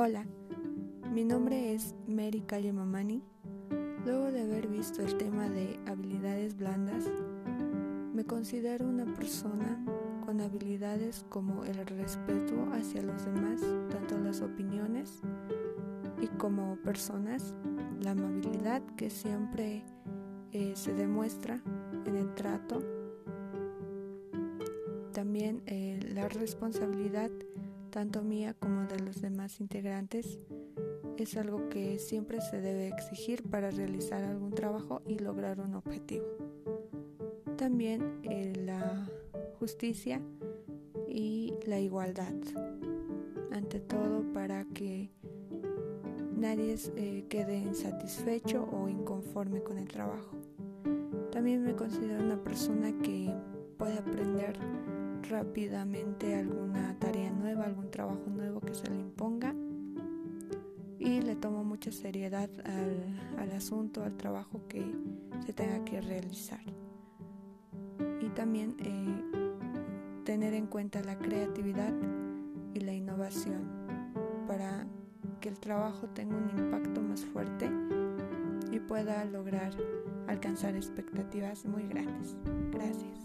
Hola, mi nombre es Mary Mamani. Luego de haber visto el tema de habilidades blandas, me considero una persona con habilidades como el respeto hacia los demás, tanto las opiniones y como personas, la amabilidad que siempre eh, se demuestra en el trato, también eh, la responsabilidad tanto mía como de los demás integrantes, es algo que siempre se debe exigir para realizar algún trabajo y lograr un objetivo. También eh, la justicia y la igualdad, ante todo para que nadie eh, quede insatisfecho o inconforme con el trabajo. También me considero una persona que puede aprender rápidamente alguna mucha seriedad al, asunto, al trabajo que se tenga que realizar. Y también eh, tener en cuenta la creatividad y la innovación para que el trabajo tenga un impacto más fuerte y pueda lograr alcanzar expectativas muy grandes. Gracias.